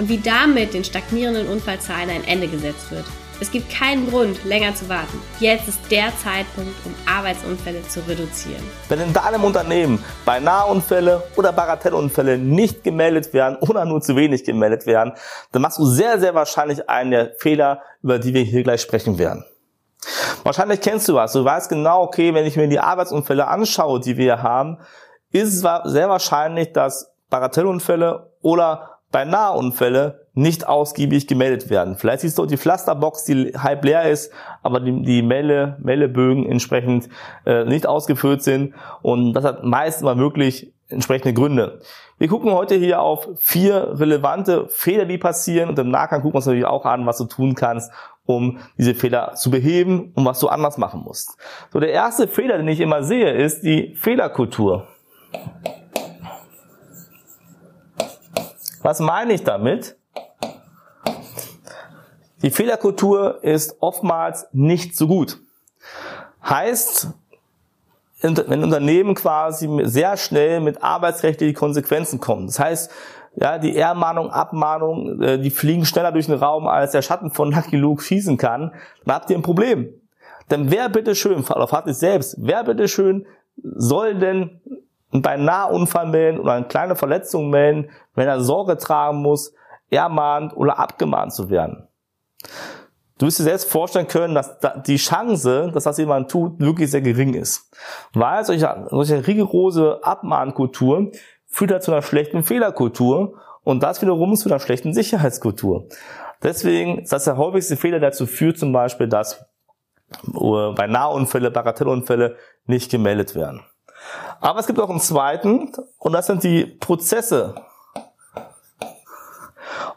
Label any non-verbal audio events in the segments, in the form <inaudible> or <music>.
und wie damit den stagnierenden Unfallzahlen ein Ende gesetzt wird. Es gibt keinen Grund, länger zu warten. Jetzt ist der Zeitpunkt, um Arbeitsunfälle zu reduzieren. Wenn in deinem Unternehmen Beinaheunfälle oder Bagatellunfälle nicht gemeldet werden oder nur zu wenig gemeldet werden, dann machst du sehr, sehr wahrscheinlich einen der Fehler, über die wir hier gleich sprechen werden. Wahrscheinlich kennst du was. Du weißt genau, okay, wenn ich mir die Arbeitsunfälle anschaue, die wir haben, ist es sehr wahrscheinlich, dass Bagatellunfälle oder beinahe Unfälle nicht ausgiebig gemeldet werden. Vielleicht siehst du die Pflasterbox, die halb leer ist, aber die, die Melde, Meldebögen entsprechend äh, nicht ausgefüllt sind. Und das hat meistens mal wirklich entsprechende Gründe. Wir gucken heute hier auf vier relevante Fehler, die passieren. Und im Nachgang gucken wir uns natürlich auch an, was du tun kannst, um diese Fehler zu beheben und was du anders machen musst. So, der erste Fehler, den ich immer sehe, ist die Fehlerkultur. Was meine ich damit? Die Fehlerkultur ist oftmals nicht so gut. Heißt, wenn Unternehmen quasi sehr schnell mit arbeitsrechtlichen Konsequenzen kommen. Das heißt, ja, die Ermahnung, Abmahnung, äh, die fliegen schneller durch den Raum, als der Schatten von Lucky Luke schießen kann, dann habt ihr ein Problem. Denn wer bitteschön, auf hat es selbst, wer bitteschön soll denn bei Nahunfall melden oder eine kleine Verletzung melden, wenn er Sorge tragen muss, ermahnt oder abgemahnt zu werden. Du wirst dir selbst vorstellen können, dass die Chance, dass das jemand tut, wirklich sehr gering ist. Weil solche, solche rigorose Abmahnkultur führt halt zu einer schlechten Fehlerkultur und das wiederum zu einer schlechten Sicherheitskultur. Deswegen ist das der häufigste Fehler, der dazu führt zum Beispiel, dass äh, bei Nahunfälle, Bagatellunfälle nicht gemeldet werden. Aber es gibt auch einen zweiten und das sind die Prozesse.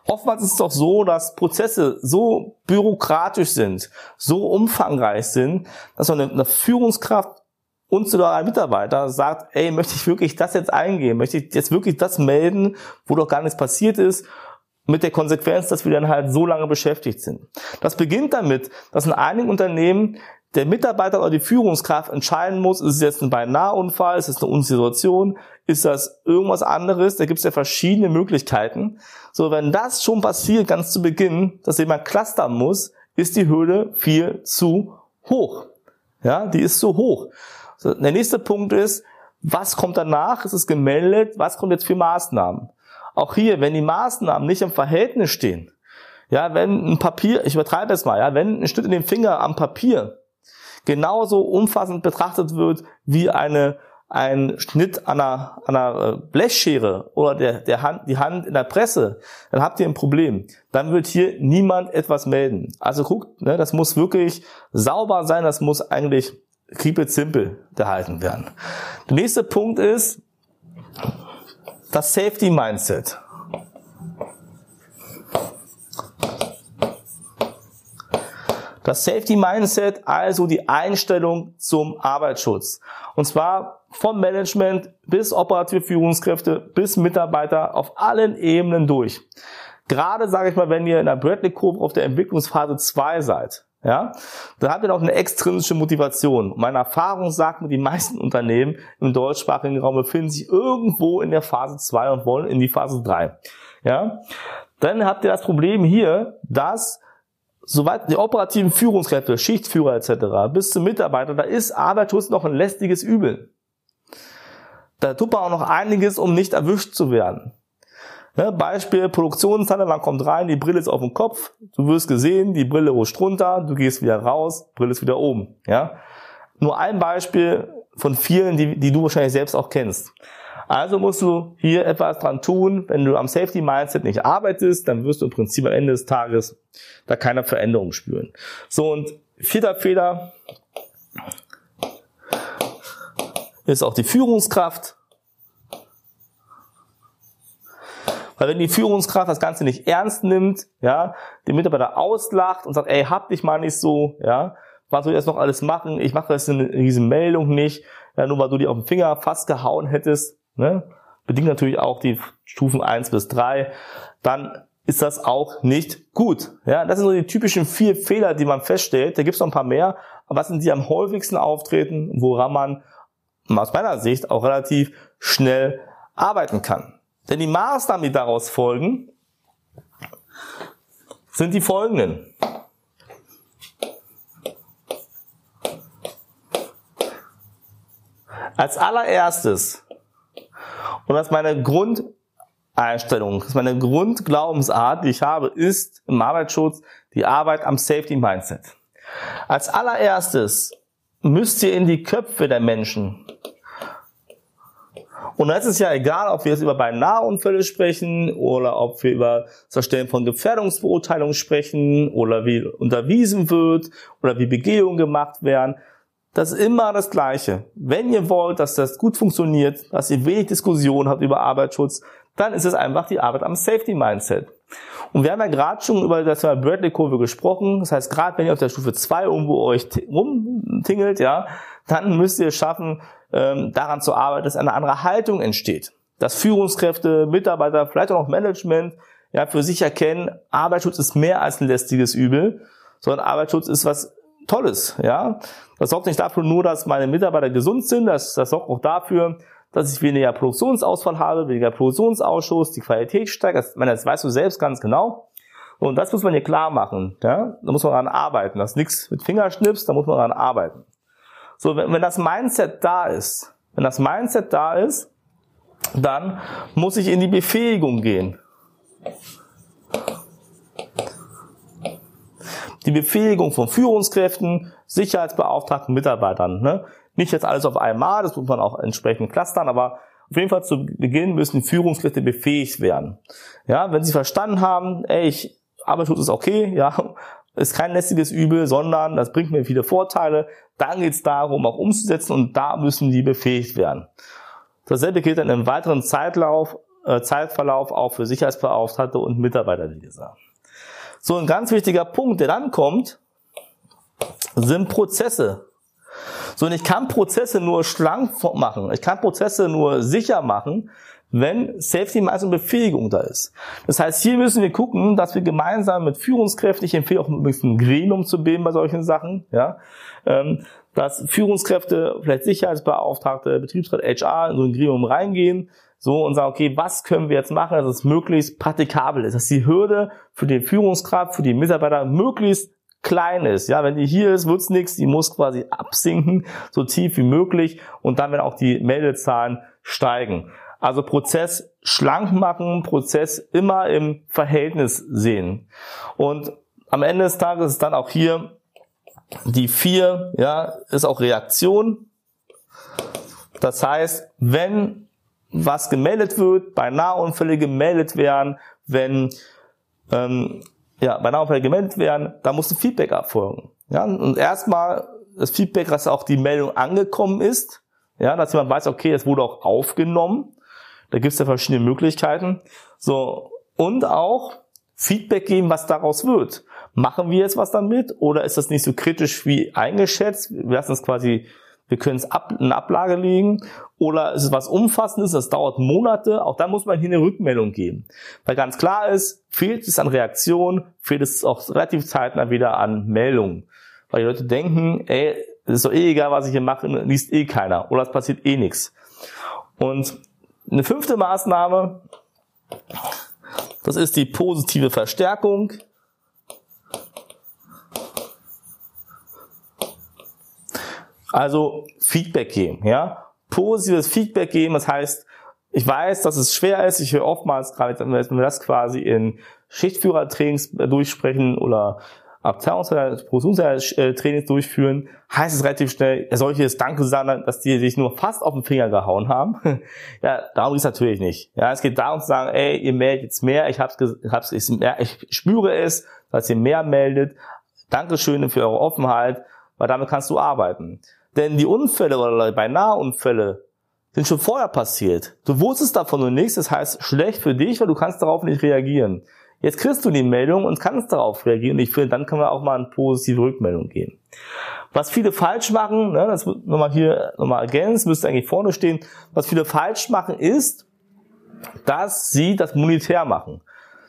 Oftmals ist es doch so, dass Prozesse so bürokratisch sind, so umfangreich sind, dass man eine Führungskraft und sogar ein Mitarbeiter sagt, ey, möchte ich wirklich das jetzt eingehen? Möchte ich jetzt wirklich das melden, wo doch gar nichts passiert ist? Mit der Konsequenz, dass wir dann halt so lange beschäftigt sind. Das beginnt damit, dass in einigen Unternehmen der Mitarbeiter oder die Führungskraft entscheiden muss, ist es jetzt ein Beinaheunfall, ist es eine Unsituation, ist das irgendwas anderes, da gibt es ja verschiedene Möglichkeiten. So, wenn das schon passiert, ganz zu Beginn, dass jemand clustern muss, ist die Hürde viel zu hoch. Ja, die ist zu hoch. So, der nächste Punkt ist, was kommt danach? Es ist gemeldet, was kommt jetzt für Maßnahmen? Auch hier, wenn die Maßnahmen nicht im Verhältnis stehen, ja, wenn ein Papier, ich übertreibe es mal, ja, wenn ein Schnitt in den Finger am Papier genauso umfassend betrachtet wird wie eine ein Schnitt an einer, an einer äh, Blechschere oder der, der Hand, die Hand in der Presse, dann habt ihr ein Problem. Dann wird hier niemand etwas melden. Also guckt, ne, das muss wirklich sauber sein, das muss eigentlich keep it simple gehalten werden. Der nächste Punkt ist das Safety Mindset. Das Safety Mindset, also die Einstellung zum Arbeitsschutz. Und zwar vom Management bis operative Führungskräfte bis Mitarbeiter auf allen Ebenen durch. Gerade sage ich mal, wenn ihr in der Bradley Kurve auf der Entwicklungsphase 2 seid, ja, dann habt ihr noch eine extrinsische Motivation. meine Erfahrung sagt mir, die meisten Unternehmen im deutschsprachigen Raum befinden sich irgendwo in der Phase 2 und wollen in die Phase 3. Ja, dann habt ihr das Problem hier, dass soweit die operativen Führungskräfte, Schichtführer etc. bis zum Mitarbeiter, da ist Arbeitsschutz noch ein lästiges Übel. Da tut man auch noch einiges, um nicht erwischt zu werden. Ne, Beispiel Produktionshalle, man kommt rein, die Brille ist auf dem Kopf, du wirst gesehen, die Brille rutscht runter, du gehst wieder raus, Brille ist wieder oben. Ja? Nur ein Beispiel von vielen, die, die du wahrscheinlich selbst auch kennst. Also musst du hier etwas dran tun. Wenn du am Safety Mindset nicht arbeitest, dann wirst du im Prinzip am Ende des Tages da keine Veränderung spüren. So, und vierter Fehler ist auch die Führungskraft. Weil wenn die Führungskraft das Ganze nicht ernst nimmt, ja, den Mitarbeiter auslacht und sagt, ey, hab dich mal nicht so, ja, was soll ich jetzt noch alles machen? Ich mache das in diese Meldung nicht, ja, nur weil du die auf den Finger fast gehauen hättest, ne? Bedingt natürlich auch die Stufen eins bis drei dann ist das auch nicht gut. Ja, das sind so die typischen vier Fehler, die man feststellt. Da gibt es noch ein paar mehr, aber was sind die am häufigsten auftreten, woran man aus meiner Sicht auch relativ schnell arbeiten kann. Denn die Maßnahmen, die daraus folgen, sind die folgenden. Als allererstes, und das ist meine Grundeinstellung, das ist meine Grundglaubensart, die ich habe, ist im Arbeitsschutz die Arbeit am Safety Mindset. Als allererstes müsst ihr in die Köpfe der Menschen und da ist ja egal, ob wir jetzt über Beinaheunfälle sprechen oder ob wir über das Erstellen von Gefährdungsbeurteilungen sprechen oder wie unterwiesen wird oder wie Begehungen gemacht werden. Das ist immer das Gleiche. Wenn ihr wollt, dass das gut funktioniert, dass ihr wenig Diskussion habt über Arbeitsschutz, dann ist es einfach die Arbeit am Safety Mindset. Und wir haben ja gerade schon über das Thema Bradley-Kurve gesprochen. Das heißt, gerade wenn ihr auf der Stufe 2 irgendwo euch rumtingelt, ja, dann müsst ihr es schaffen, ähm, daran zu arbeiten, dass eine andere Haltung entsteht. Dass Führungskräfte, Mitarbeiter, vielleicht auch noch Management ja, für sich erkennen, Arbeitsschutz ist mehr als ein lästiges Übel, sondern Arbeitsschutz ist was Tolles. Ja, Das sorgt nicht dafür nur, dass meine Mitarbeiter gesund sind, das, das sorgt auch dafür, dass ich weniger Produktionsausfall habe, weniger Produktionsausschuss, die Qualität steigt. Das, meine, das weißt du selbst ganz genau. Und das muss man hier klar machen. Ja? Da muss man daran arbeiten. Das ist nichts mit Fingerschnips, da muss man daran arbeiten. So, wenn, wenn das Mindset da ist, wenn das Mindset da ist, dann muss ich in die Befähigung gehen. Die Befähigung von Führungskräften, Sicherheitsbeauftragten, Mitarbeitern. Ne? Nicht jetzt alles auf einmal, das muss man auch entsprechend clustern, aber auf jeden Fall zu Beginn müssen Führungskräfte befähigt werden. Ja, wenn sie verstanden haben, ey, ich, Arbeitsschutz ist okay, <laughs> ja, ist kein lästiges Übel, sondern das bringt mir viele Vorteile. Dann geht es darum, auch umzusetzen und da müssen die befähigt werden. Dasselbe gilt dann im weiteren Zeitlauf, äh, Zeitverlauf auch für Sicherheitsbeauftragte und Mitarbeiter, wie gesagt. So ein ganz wichtiger Punkt, der dann kommt, sind Prozesse. So, und ich kann Prozesse nur schlank machen. Ich kann Prozesse nur sicher machen, wenn Safety meist eine Befähigung da ist. Das heißt, hier müssen wir gucken, dass wir gemeinsam mit Führungskräften, ich empfehle auch übrigens ein Gremium zu bilden bei solchen Sachen, ja, ähm, dass Führungskräfte, vielleicht Sicherheitsbeauftragte, Betriebsrat, HR in so ein Gremium reingehen, so und sagen, okay, was können wir jetzt machen, dass es möglichst praktikabel ist, dass die Hürde für die Führungskraft, für die Mitarbeiter möglichst klein ist. Ja, wenn die hier ist, wird's nichts, die muss quasi absinken, so tief wie möglich und dann werden auch die Meldezahlen steigen. Also Prozess schlank machen, Prozess immer im Verhältnis sehen. Und am Ende des Tages ist dann auch hier die vier, ja, ist auch Reaktion. Das heißt, wenn was gemeldet wird, bei Nahunfälle gemeldet werden, wenn ähm, ja, bei Nahunfälle gemeldet werden, da muss ein Feedback abfolgen. Ja, und erstmal das Feedback, dass auch die Meldung angekommen ist, ja, dass jemand weiß, okay, es wurde auch aufgenommen. Da gibt es ja verschiedene Möglichkeiten. So, und auch Feedback geben, was daraus wird. Machen wir jetzt was damit oder ist das nicht so kritisch wie eingeschätzt? Wir lassen es quasi, wir können es ab, in Ablage legen oder ist es was Umfassendes, das dauert Monate, auch da muss man hier eine Rückmeldung geben. Weil ganz klar ist, fehlt es an Reaktion, fehlt es auch relativ zeitnah wieder an Meldungen. Weil die Leute denken, ey, es ist doch eh egal, was ich hier mache, liest eh keiner oder es passiert eh nichts. Und eine fünfte Maßnahme, das ist die positive Verstärkung. Also Feedback geben, ja. Positives Feedback geben, das heißt, ich weiß, dass es schwer ist. Ich höre oftmals, gerade wenn wir das quasi in Schichtführertrainings durchsprechen oder Abteilungstrainings durchführen, heißt es relativ schnell, er soll Danke sagen, dass die sich nur fast auf den Finger gehauen haben. <laughs> ja, darum ist es natürlich nicht. Ja, es geht darum zu sagen, ey, ihr meldet jetzt mehr, ich hab's, hab's ich, ich spüre es, dass ihr mehr meldet. Dankeschön für eure Offenheit, weil damit kannst du arbeiten. Denn die Unfälle oder beinahe Unfälle, sind schon vorher passiert. Du wusstest davon nur nichts, das heißt schlecht für dich, weil du kannst darauf nicht reagieren. Jetzt kriegst du die Meldung und kannst darauf reagieren. Ich finde, dann können wir auch mal eine positive Rückmeldung geben. Was viele falsch machen, ne, das nochmal hier nochmal ergänzen, müsste eigentlich vorne stehen, was viele falsch machen ist, dass sie das monetär machen.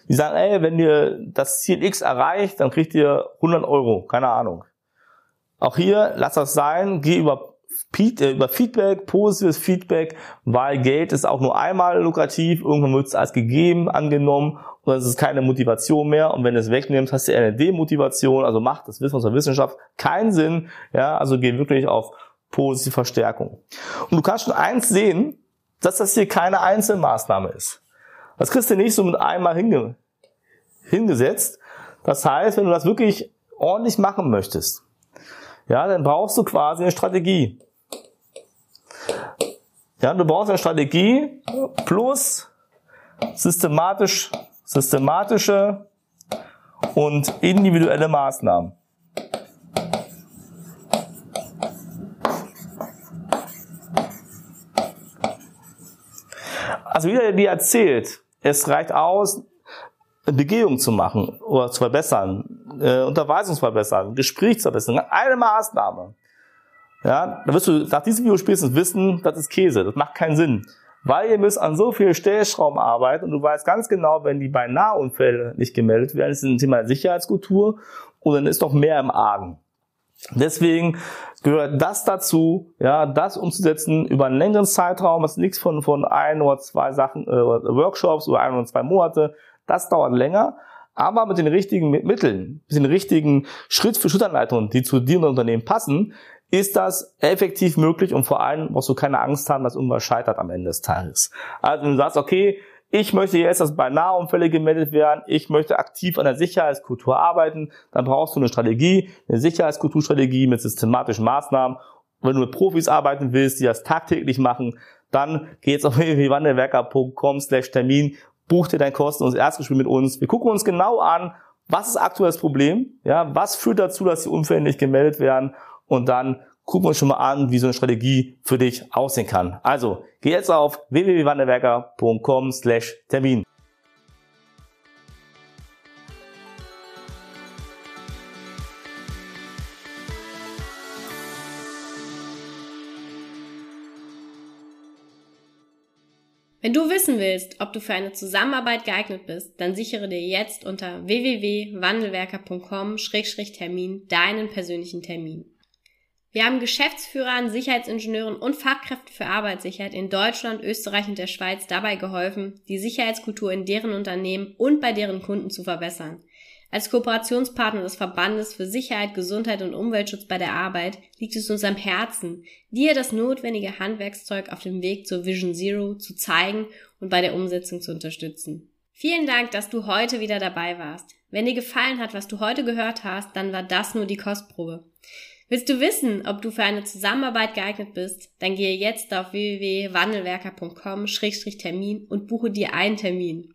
Die sagen, ey, wenn ihr das Ziel X erreicht, dann kriegt ihr 100 Euro, keine Ahnung. Auch hier, lass das sein, geh über, äh, über Feedback, positives Feedback, weil Geld ist auch nur einmal lukrativ, irgendwann wird es als gegeben angenommen und es ist keine Motivation mehr und wenn du es wegnimmst, hast du eher eine Demotivation, also macht das Wissen aus der Wissenschaft keinen Sinn, ja, also geh wirklich auf positive Verstärkung. Und du kannst schon eins sehen, dass das hier keine Einzelmaßnahme ist. Das kriegst du nicht so mit einmal hinge hingesetzt. Das heißt, wenn du das wirklich ordentlich machen möchtest, ja, dann brauchst du quasi eine Strategie. Ja, du brauchst eine Strategie plus systematisch, systematische und individuelle Maßnahmen. Also wieder dir erzählt, es reicht aus, Begehung zu machen oder zu verbessern, äh, Unterweisung zu verbessern, Gespräch zu verbessern. Eine Maßnahme. Ja, da wirst du nach diesem Video spätestens wissen, das ist Käse, das macht keinen Sinn. Weil ihr müsst an so viel Stellschrauben arbeiten und du weißt ganz genau, wenn die bei Nahunfällen nicht gemeldet werden, ist ein Thema Sicherheitskultur und dann ist doch mehr im Argen. Deswegen gehört das dazu, ja, das umzusetzen über einen längeren Zeitraum, was nichts von, von ein oder zwei Sachen, äh, Workshops oder ein oder zwei Monate. Das dauert länger, aber mit den richtigen Mitteln, mit den richtigen Schritt-für-Schritt-Anleitungen, die zu dir und Unternehmen passen, ist das effektiv möglich und vor allem musst du keine Angst haben, dass irgendwas scheitert am Ende des Tages. Also wenn du sagst, okay, ich möchte jetzt, dass bei Nahunfälle gemeldet werden, ich möchte aktiv an der Sicherheitskultur arbeiten, dann brauchst du eine Strategie, eine Sicherheitskulturstrategie mit systematischen Maßnahmen. Und wenn du mit Profis arbeiten willst, die das tagtäglich machen, dann geh jetzt auf www.wandelwerker.com slash Termin, buch dir dein kostenloses Erstgespräch mit uns. Wir gucken uns genau an, was ist aktuell das Problem, ja, was führt dazu, dass die Unfälle nicht gemeldet werden und dann gucken wir uns schon mal an, wie so eine Strategie für dich aussehen kann. Also, geh jetzt auf www.wandelwerker.com slash Termin. Wenn du wissen willst, ob du für eine Zusammenarbeit geeignet bist, dann sichere dir jetzt unter www.wandelwerker.com-termin deinen persönlichen Termin. Wir haben Geschäftsführern, Sicherheitsingenieuren und Fachkräften für Arbeitssicherheit in Deutschland, Österreich und der Schweiz dabei geholfen, die Sicherheitskultur in deren Unternehmen und bei deren Kunden zu verbessern. Als Kooperationspartner des Verbandes für Sicherheit, Gesundheit und Umweltschutz bei der Arbeit liegt es uns am Herzen, dir das notwendige Handwerkszeug auf dem Weg zur Vision Zero zu zeigen und bei der Umsetzung zu unterstützen. Vielen Dank, dass du heute wieder dabei warst. Wenn dir gefallen hat, was du heute gehört hast, dann war das nur die Kostprobe. Willst du wissen, ob du für eine Zusammenarbeit geeignet bist? Dann gehe jetzt auf www.wandelwerker.com-termin und buche dir einen Termin.